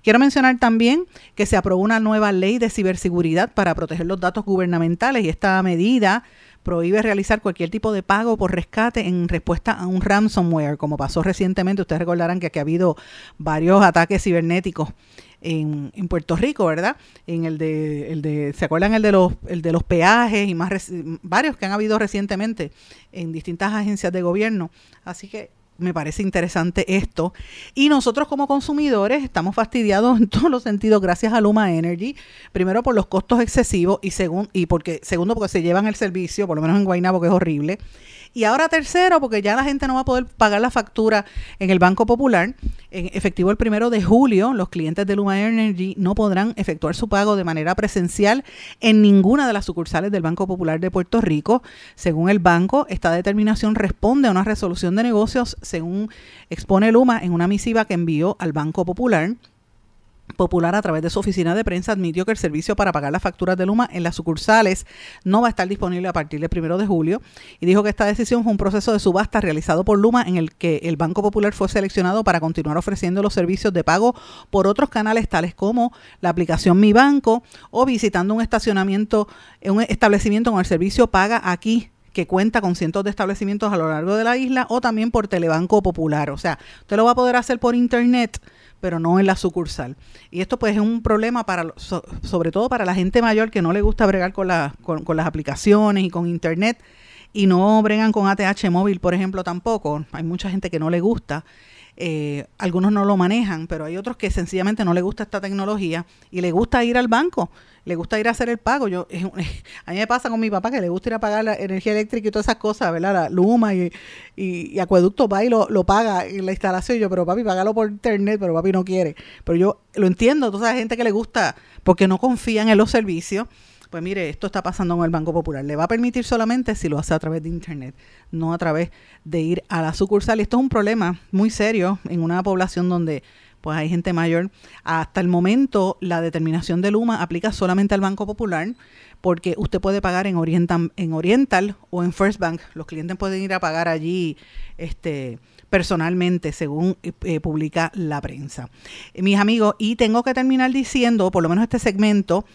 Quiero mencionar también que se aprobó una nueva ley de ciberseguridad para proteger los datos gubernamentales y esta medida prohíbe realizar cualquier tipo de pago por rescate en respuesta a un ransomware, como pasó recientemente. Ustedes recordarán que aquí ha habido varios ataques cibernéticos en, en, Puerto Rico, ¿verdad? En el de, el de, ¿se acuerdan el de los, el de los peajes y más varios que han habido recientemente en distintas agencias de gobierno? Así que me parece interesante esto. Y nosotros como consumidores estamos fastidiados en todos los sentidos gracias a Luma Energy. Primero por los costos excesivos y, segundo y porque, segundo porque se llevan el servicio, por lo menos en Guaynabo que es horrible. Y ahora tercero, porque ya la gente no va a poder pagar la factura en el Banco Popular. En efectivo el primero de julio, los clientes de Luma Energy no podrán efectuar su pago de manera presencial en ninguna de las sucursales del Banco Popular de Puerto Rico. Según el banco, esta determinación responde a una resolución de negocios, según expone Luma en una misiva que envió al Banco Popular. Popular a través de su oficina de prensa admitió que el servicio para pagar las facturas de Luma en las sucursales no va a estar disponible a partir del primero de julio y dijo que esta decisión fue un proceso de subasta realizado por Luma en el que el Banco Popular fue seleccionado para continuar ofreciendo los servicios de pago por otros canales tales como la aplicación Mi Banco o visitando un estacionamiento, un establecimiento con el servicio Paga aquí que cuenta con cientos de establecimientos a lo largo de la isla o también por Telebanco Popular. O sea, usted lo va a poder hacer por internet pero no en la sucursal. Y esto pues es un problema para sobre todo para la gente mayor que no le gusta bregar con, la, con, con, las aplicaciones y con internet y no bregan con ATH móvil, por ejemplo, tampoco. Hay mucha gente que no le gusta. Eh, algunos no lo manejan, pero hay otros que sencillamente no le gusta esta tecnología y le gusta ir al banco, le gusta ir a hacer el pago. Yo, a mí me pasa con mi papá que le gusta ir a pagar la energía eléctrica y todas esas cosas, ¿verdad? La Luma y, y, Acueducto va y lo, lo, paga en la instalación. yo, pero papi, págalo por internet, pero papi no quiere. Pero yo lo entiendo, toda esa gente que le gusta porque no confían en los servicios pues mire, esto está pasando en el Banco Popular. Le va a permitir solamente si lo hace a través de Internet, no a través de ir a la sucursal. Y esto es un problema muy serio en una población donde pues hay gente mayor. Hasta el momento la determinación de Luma aplica solamente al Banco Popular porque usted puede pagar en Oriental, en Oriental o en First Bank. Los clientes pueden ir a pagar allí este personalmente, según eh, publica la prensa. mis amigos, y tengo que terminar diciendo, por lo menos este segmento,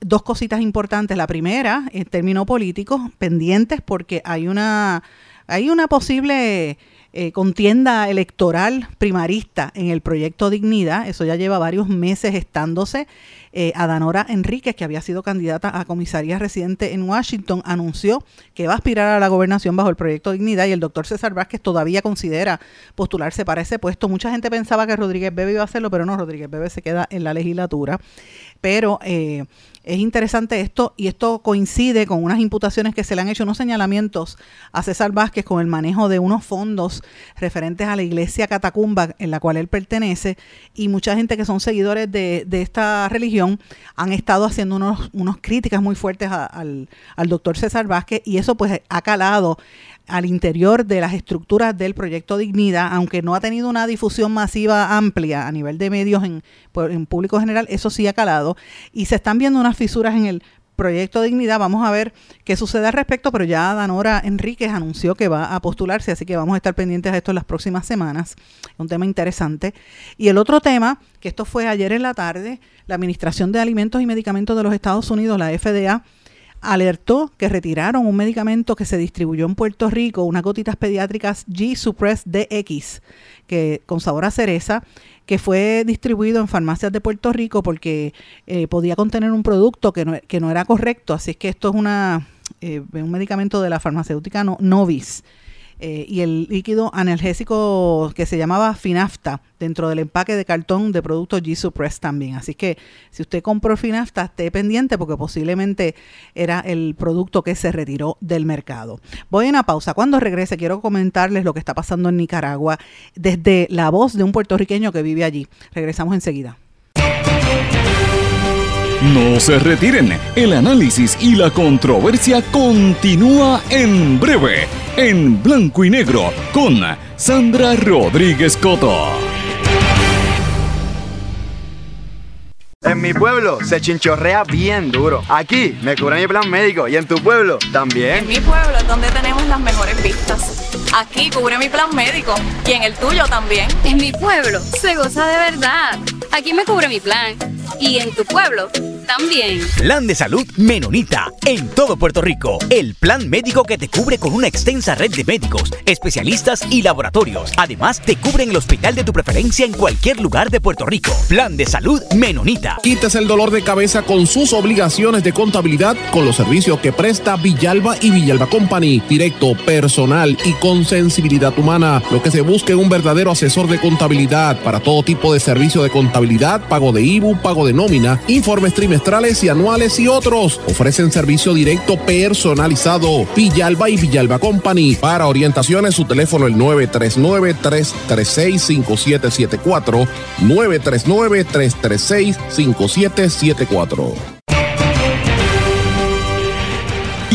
dos cositas importantes. La primera, en términos políticos, pendientes porque hay una, hay una posible eh, contienda electoral primarista en el proyecto Dignidad. Eso ya lleva varios meses estándose. Eh, Adanora Enríquez, que había sido candidata a comisaría residente en Washington, anunció que va a aspirar a la gobernación bajo el proyecto Dignidad y el doctor César Vázquez todavía considera postularse para ese puesto. Mucha gente pensaba que Rodríguez Bebe iba a hacerlo, pero no, Rodríguez Bebe se queda en la legislatura. Pero eh, es interesante esto y esto coincide con unas imputaciones que se le han hecho, unos señalamientos a César Vázquez con el manejo de unos fondos referentes a la iglesia catacumba en la cual él pertenece y mucha gente que son seguidores de, esta religión han estado haciendo unos, unos críticas muy fuertes al, al doctor César Vázquez y eso pues ha calado al interior de las estructuras del proyecto Dignidad, aunque no ha tenido una difusión masiva amplia a nivel de medios en, en público general, eso sí ha calado y se están viendo unas fisuras en el proyecto Dignidad. Vamos a ver qué sucede al respecto, pero ya Danora Enríquez anunció que va a postularse, así que vamos a estar pendientes de esto en las próximas semanas. Un tema interesante. Y el otro tema, que esto fue ayer en la tarde, la Administración de Alimentos y Medicamentos de los Estados Unidos, la FDA, alertó que retiraron un medicamento que se distribuyó en Puerto Rico, unas gotitas pediátricas G-Suppress DX, que, con sabor a cereza, que fue distribuido en farmacias de Puerto Rico porque eh, podía contener un producto que no, que no, era correcto. Así es que esto es una, eh, un medicamento de la farmacéutica Novis. Eh, y el líquido analgésico que se llamaba Finafta dentro del empaque de cartón de productos G-Suppress también. Así que si usted compró Finafta, esté pendiente porque posiblemente era el producto que se retiró del mercado. Voy a una pausa. Cuando regrese quiero comentarles lo que está pasando en Nicaragua desde la voz de un puertorriqueño que vive allí. Regresamos enseguida. No se retiren, el análisis y la controversia continúa en breve, en blanco y negro, con Sandra Rodríguez Coto. En mi pueblo se chinchorrea bien duro. Aquí me cubren mi plan médico y en tu pueblo también. En mi pueblo es donde tenemos las mejores vistas. Aquí cubre mi plan médico y en el tuyo también. En mi pueblo se goza de verdad. Aquí me cubre mi plan y en tu pueblo también. Plan de salud Menonita en todo Puerto Rico. El plan médico que te cubre con una extensa red de médicos, especialistas y laboratorios. Además, te cubre en el hospital de tu preferencia en cualquier lugar de Puerto Rico. Plan de salud Menonita. Quites el dolor de cabeza con sus obligaciones de contabilidad con los servicios que presta Villalba y Villalba Company. Directo, personal y con sensibilidad humana. Lo que se busca en un verdadero asesor de contabilidad para todo tipo de servicio de contabilidad, pago de IBU, pago de nómina, informes trimestrales y anuales y otros. Ofrecen servicio directo personalizado. Villalba y Villalba Company. Para orientaciones, su teléfono el 939-336-5774. 939-336-5774.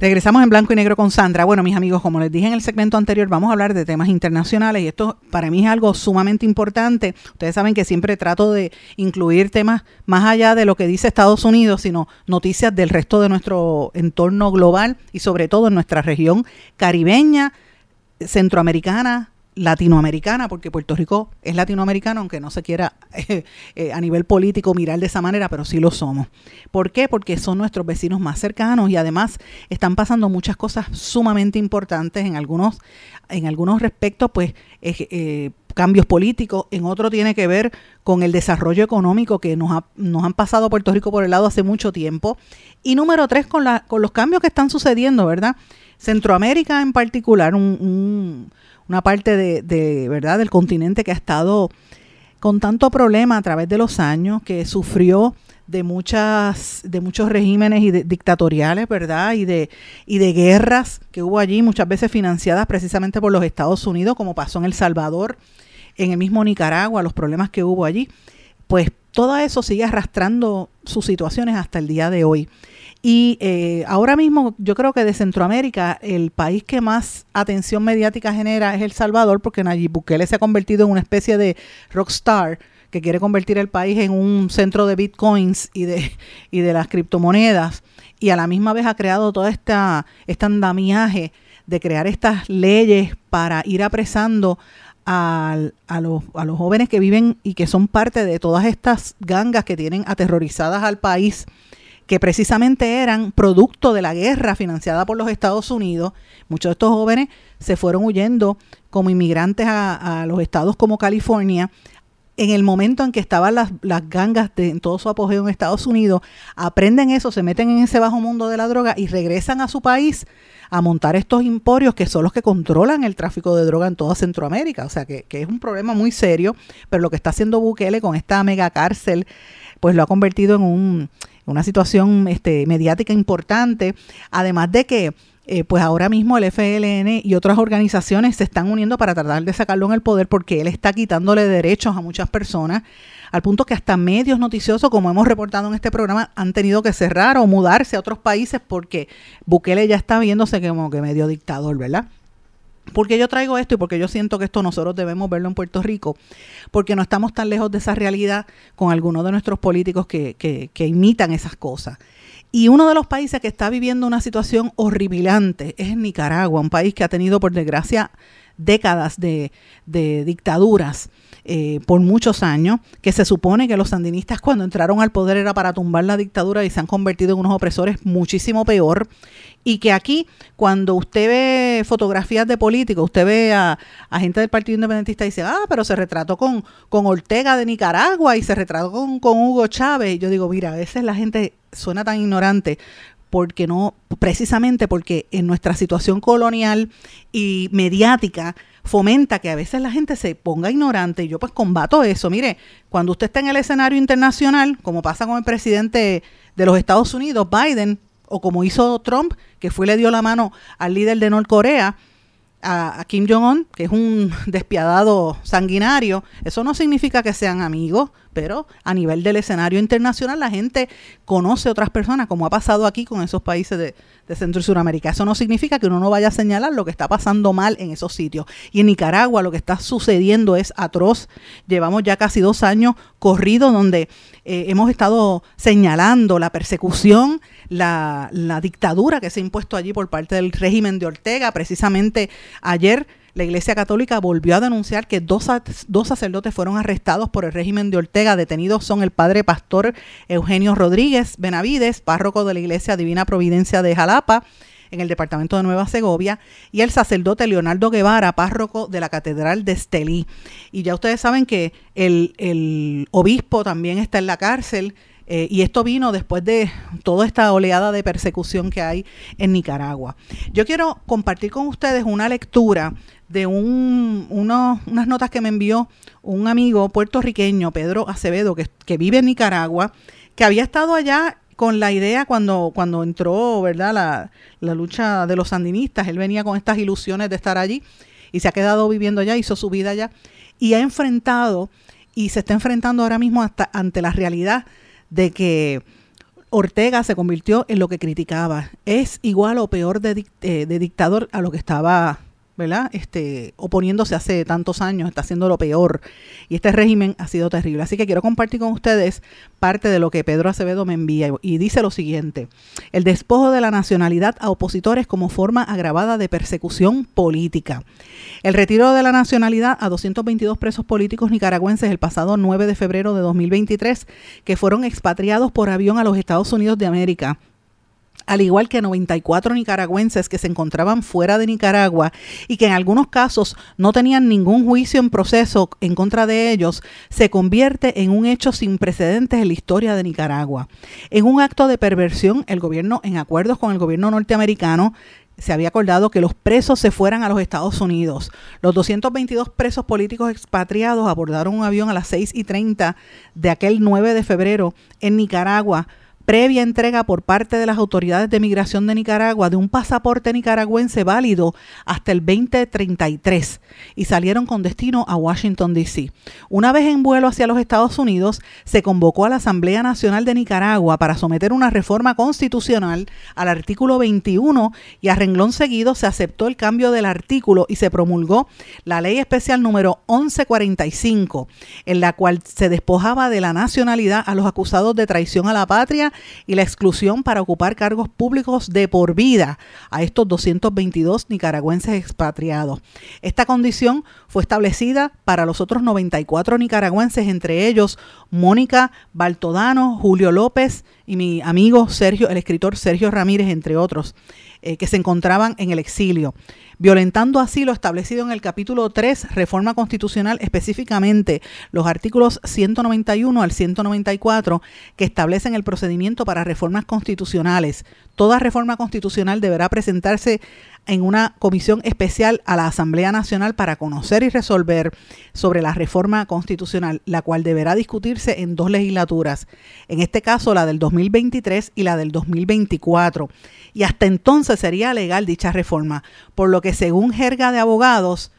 Regresamos en blanco y negro con Sandra. Bueno, mis amigos, como les dije en el segmento anterior, vamos a hablar de temas internacionales y esto para mí es algo sumamente importante. Ustedes saben que siempre trato de incluir temas más allá de lo que dice Estados Unidos, sino noticias del resto de nuestro entorno global y sobre todo en nuestra región caribeña, centroamericana, latinoamericana, porque Puerto Rico es latinoamericano, aunque no se quiera eh, eh, a nivel político mirar de esa manera, pero sí lo somos. ¿Por qué? Porque son nuestros vecinos más cercanos y además están pasando muchas cosas sumamente importantes en algunos, en algunos respectos, pues eh, cambios políticos, en otro tiene que ver con el desarrollo económico que nos, nos han pasado Puerto Rico por el lado hace mucho tiempo. Y número tres, con, la, con los cambios que están sucediendo, ¿verdad? Centroamérica en particular, un una parte de, verdad del continente que ha estado con tanto problema a través de los años, que sufrió de muchas de muchos regímenes y dictatoriales, ¿verdad? Y de y de guerras que hubo allí, muchas veces financiadas precisamente por los Estados Unidos, como pasó en El Salvador, en el mismo Nicaragua, los problemas que hubo allí. Pues todo eso sigue arrastrando sus situaciones hasta el día de hoy. Y eh, ahora mismo yo creo que de Centroamérica el país que más atención mediática genera es El Salvador, porque Nayib Bukele se ha convertido en una especie de rockstar que quiere convertir el país en un centro de bitcoins y de, y de las criptomonedas. Y a la misma vez ha creado todo esta, este andamiaje de crear estas leyes para ir apresando a, los, a los jóvenes que viven y que son parte de todas estas gangas que tienen aterrorizadas al país que precisamente eran producto de la guerra financiada por los Estados Unidos. Muchos de estos jóvenes se fueron huyendo como inmigrantes a, los estados como California. En el momento en que estaban las, gangas de, en todo su apogeo en Estados Unidos, aprenden eso, se meten en ese bajo mundo de la droga y regresan a su país a montar estos emporios que son los que controlan el tráfico de droga en toda Centroamérica. O sea que, que es un problema muy serio, pero lo que está haciendo Bukele con esta mega cárcel, pues lo ha convertido en un, una situación este, mediática importante, además de que eh, pues ahora mismo el FLN y otras organizaciones se están uniendo para tratar de sacarlo en el poder porque él está quitándole derechos a muchas personas, al punto que hasta medios noticiosos, como hemos reportado en este programa, han tenido que cerrar o mudarse a otros países porque Bukele ya está viéndose como que medio dictador, ¿verdad? Porque yo traigo esto y porque yo siento que esto nosotros debemos verlo en Puerto Rico? Porque no estamos tan lejos de esa realidad con algunos de nuestros políticos que, que, que imitan esas cosas. Y uno de los países que está viviendo una situación horripilante es Nicaragua, un país que ha tenido, por desgracia, décadas de, dictaduras eh, por muchos años, que se supone que los sandinistas cuando entraron al poder era para tumbar la dictadura y se han convertido en unos opresores muchísimo peor y que aquí, cuando usted ve fotografías de políticos, usted ve a, gente del Partido Independentista y dice, ah, pero se retrató con, con Ortega de Nicaragua y se retrató con, con Hugo Chávez. Y yo digo, mira, a veces la gente suena tan ignorante porque no, precisamente porque en nuestra situación colonial y mediática fomenta que a veces la gente se ponga ignorante y yo pues combato eso. Mire, cuando usted está en el escenario internacional, como pasa con el presidente de los Estados Unidos, Biden, o como hizo Trump, que fue y le dio la mano al líder de Norcorea, a, a Kim Jong-un, que es un despiadado sanguinario, eso no significa que sean amigos, pero a nivel del escenario internacional la gente conoce otras personas, como ha pasado aquí con esos países de, de Centro y Suramérica. Eso no significa que uno no vaya a señalar lo que está pasando mal en esos sitios. Y en Nicaragua lo que está sucediendo es atroz. Llevamos ya casi dos años corridos donde eh, hemos estado señalando la persecución, la, la dictadura que se ha impuesto allí por parte del régimen de Ortega. Precisamente ayer la Iglesia Católica volvió a denunciar que dos, dos, sacerdotes fueron arrestados por el régimen de Ortega. Detenidos son el padre pastor Eugenio Rodríguez Benavides, párroco de la Iglesia Divina Providencia de Jalapa, en el departamento de Nueva Segovia, y el sacerdote Leonardo Guevara, párroco de la Catedral de Estelí. Y ya ustedes saben que el, el obispo también está en la cárcel. Eh, y esto vino después de toda esta oleada de persecución que hay en Nicaragua. Yo quiero compartir con ustedes una lectura de un, unas notas que me envió un amigo puertorriqueño, Pedro Acevedo, que, que, vive en Nicaragua, que había estado allá con la idea cuando, cuando entró ¿verdad? La, lucha de los sandinistas. Él venía con estas ilusiones de estar allí y se ha quedado viviendo allá, hizo su vida allá y ha enfrentado y se está enfrentando ahora mismo hasta ante la realidad de que Ortega se convirtió en lo que criticaba. Es igual o peor de, eh, de dictador a lo que estaba ¿verdad? Este, oponiéndose hace tantos años, está haciendo lo peor. Y este régimen ha sido terrible. Así que quiero compartir con ustedes parte de lo que Pedro Acevedo me envía. Y dice lo siguiente, el despojo de la nacionalidad a opositores como forma agravada de persecución política. El retiro de la nacionalidad a 222 presos políticos nicaragüenses el pasado 9 de febrero de 2023, que fueron expatriados por avión a los Estados Unidos de América al igual que 94 nicaragüenses que se encontraban fuera de Nicaragua y que en algunos casos no tenían ningún juicio en proceso en contra de ellos, se convierte en un hecho sin precedentes en la historia de Nicaragua. En un acto de perversión, el gobierno, en acuerdos con el gobierno norteamericano, se había acordado que los presos se fueran a los Estados Unidos. Los 222 presos políticos expatriados abordaron un avión a las 6 y 30 de aquel 9 de febrero en Nicaragua previa entrega por parte de las autoridades de migración de Nicaragua de un pasaporte nicaragüense válido hasta el 2033 y salieron con destino a Washington, D.C. Una vez en vuelo hacia los Estados Unidos, se convocó a la Asamblea Nacional de Nicaragua para someter una reforma constitucional al artículo 21 y a renglón seguido se aceptó el cambio del artículo y se promulgó la ley especial número 1145, en la cual se despojaba de la nacionalidad a los acusados de traición a la patria y la exclusión para ocupar cargos públicos de por vida a estos 222 nicaragüenses expatriados. Esta condición fue establecida para los otros 94 nicaragüenses, entre ellos Mónica Baltodano, Julio López y mi amigo Sergio, el escritor Sergio Ramírez, entre otros, eh, que se encontraban en el exilio violentando así lo establecido en el capítulo 3, reforma constitucional, específicamente los artículos 191 al 194, que establecen el procedimiento para reformas constitucionales. Toda reforma constitucional deberá presentarse en una comisión especial a la Asamblea Nacional para conocer y resolver sobre la reforma constitucional, la cual deberá discutirse en dos legislaturas, en este caso la del 2023 y la del 2024. Y hasta entonces sería legal dicha reforma, por lo que según jerga de abogados,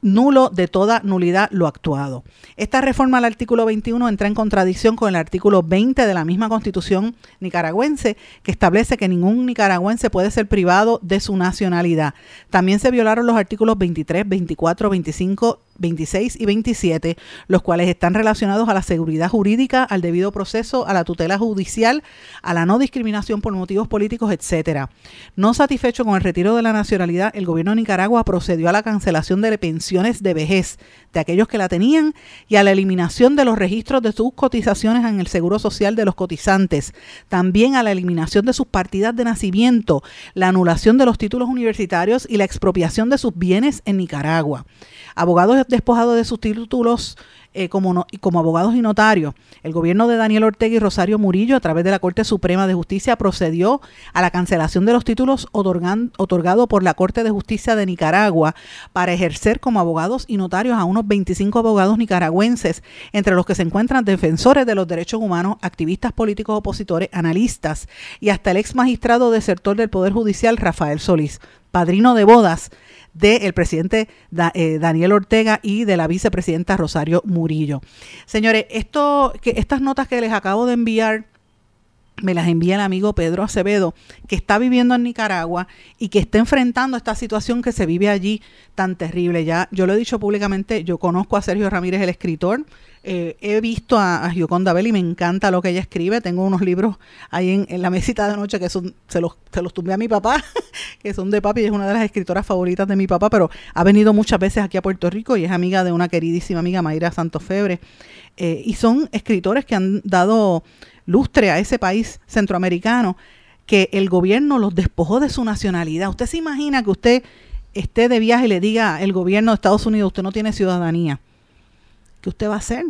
nulo de toda nulidad lo actuado. Esta reforma al artículo 21 entra en contradicción con el artículo 20 de la misma constitución nicaragüense que establece que ningún nicaragüense puede ser privado de su nacionalidad. También se violaron los artículos 23, 24, 25 26 y 27, los cuales están relacionados a la seguridad jurídica, al debido proceso, a la tutela judicial, a la no discriminación por motivos políticos, etcétera. No satisfecho con el retiro de la nacionalidad, el gobierno de Nicaragua procedió a la cancelación de pensiones de vejez de aquellos que la tenían y a la eliminación de los registros de sus cotizaciones en el Seguro Social de los cotizantes, también a la eliminación de sus partidas de nacimiento, la anulación de los títulos universitarios y la expropiación de sus bienes en Nicaragua. Abogados despojados de sus títulos eh, como, como abogados y notarios. El gobierno de Daniel Ortega y Rosario Murillo, a través de la Corte Suprema de Justicia, procedió a la cancelación de los títulos otorgados por la Corte de Justicia de Nicaragua para ejercer como abogados y notarios a unos 25 abogados nicaragüenses, entre los que se encuentran defensores de los derechos humanos, activistas políticos opositores, analistas y hasta el ex magistrado desertor del Poder Judicial, Rafael Solís, padrino de bodas del presidente eh, Daniel Ortega y de la vicepresidenta Rosario Murillo. Señores, esto, que estas notas que les acabo de enviar me las envía el amigo Pedro Acevedo, que está viviendo en Nicaragua y que está enfrentando esta situación que se vive allí tan terrible. Ya yo lo he dicho públicamente, yo conozco a Sergio Ramírez, el escritor, eh, he visto a, a Gioconda Bell y me encanta lo que ella escribe. Tengo unos libros ahí en, la mesita de noche que son, se los, se los tumbé a mi papá, que son de papi y es una de las escritoras favoritas de mi papá, pero ha venido muchas veces aquí a Puerto Rico y es amiga de una queridísima amiga, Mayra Santos Febre. Eh, y son escritores que han dado lustre a ese país centroamericano que el gobierno los despojó de su nacionalidad. Usted se imagina que usted esté de viaje y le diga el gobierno de Estados Unidos, usted no tiene ciudadanía ¿qué usted va a hacer?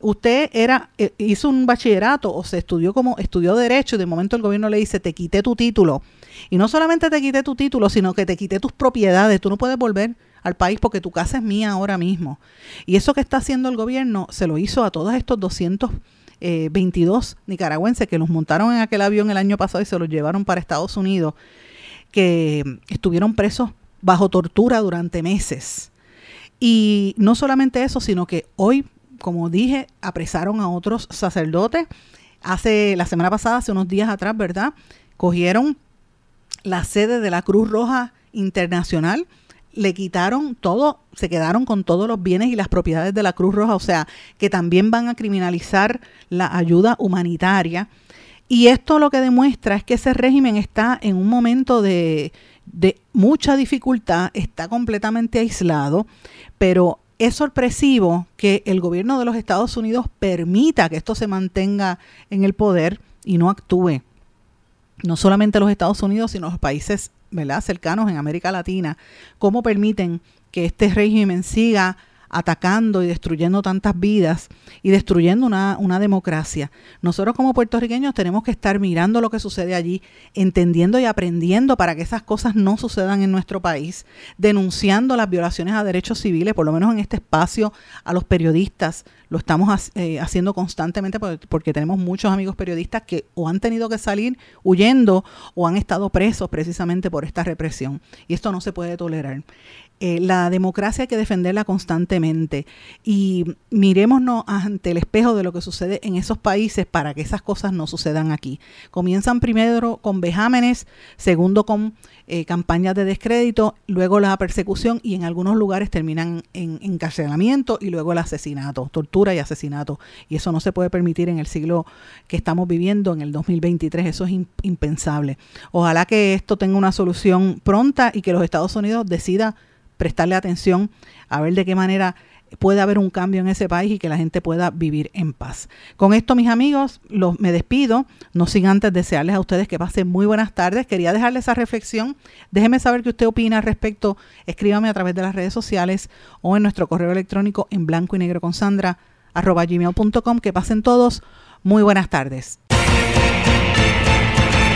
Usted era, eh, hizo un bachillerato o se estudió como, estudió derecho y de momento el gobierno le dice, te quité tu título. Y no solamente te quité tu título, sino que te quité tus propiedades. Tú no puedes volver al país porque tu casa es mía ahora mismo. Y eso que está haciendo el gobierno se lo hizo a todos estos 222 eh, nicaragüenses que los montaron en aquel avión el año pasado y se los llevaron para Estados Unidos, que estuvieron presos bajo tortura durante meses y no solamente eso, sino que hoy, como dije, apresaron a otros sacerdotes. Hace la semana pasada, hace unos días atrás, ¿verdad? Cogieron la sede de la Cruz Roja Internacional, le quitaron todo, se quedaron con todos los bienes y las propiedades de la Cruz Roja, o sea, que también van a criminalizar la ayuda humanitaria. Y esto lo que demuestra es que ese régimen está en un momento de, de mucha dificultad, está completamente aislado, pero es sorpresivo que el gobierno de los Estados Unidos permita que esto se mantenga en el poder y no actúe. No solamente los Estados Unidos, sino los países cercanos en América Latina, cómo permiten que este régimen siga atacando y destruyendo tantas vidas y destruyendo una, una democracia. Nosotros como puertorriqueños tenemos que estar mirando lo que sucede allí, entendiendo y aprendiendo para que esas cosas no sucedan en nuestro país, denunciando las violaciones a derechos civiles, por lo menos en este espacio, a los periodistas. Lo estamos eh, haciendo constantemente porque tenemos muchos amigos periodistas que o han tenido que salir huyendo o han estado presos precisamente por esta represión. Y esto no se puede tolerar. Eh, la democracia hay que defenderla constantemente y mirémonos ante el espejo de lo que sucede en esos países para que esas cosas no sucedan aquí. Comienzan primero con vejámenes, segundo con eh, campañas de descrédito, luego la persecución y en algunos lugares terminan en encarcelamiento y luego el asesinato, tortura y asesinato. Y eso no se puede permitir en el siglo que estamos viviendo, en el 2023, eso es impensable. Ojalá que esto tenga una solución pronta y que los Estados Unidos decida prestarle atención a ver de qué manera puede haber un cambio en ese país y que la gente pueda vivir en paz. Con esto, mis amigos, los, me despido, no sin antes desearles a ustedes que pasen muy buenas tardes. Quería dejarles esa reflexión. Déjeme saber qué usted opina al respecto. Escríbame a través de las redes sociales o en nuestro correo electrónico en blanco y negro con Sandra arroba gmail.com. Que pasen todos muy buenas tardes.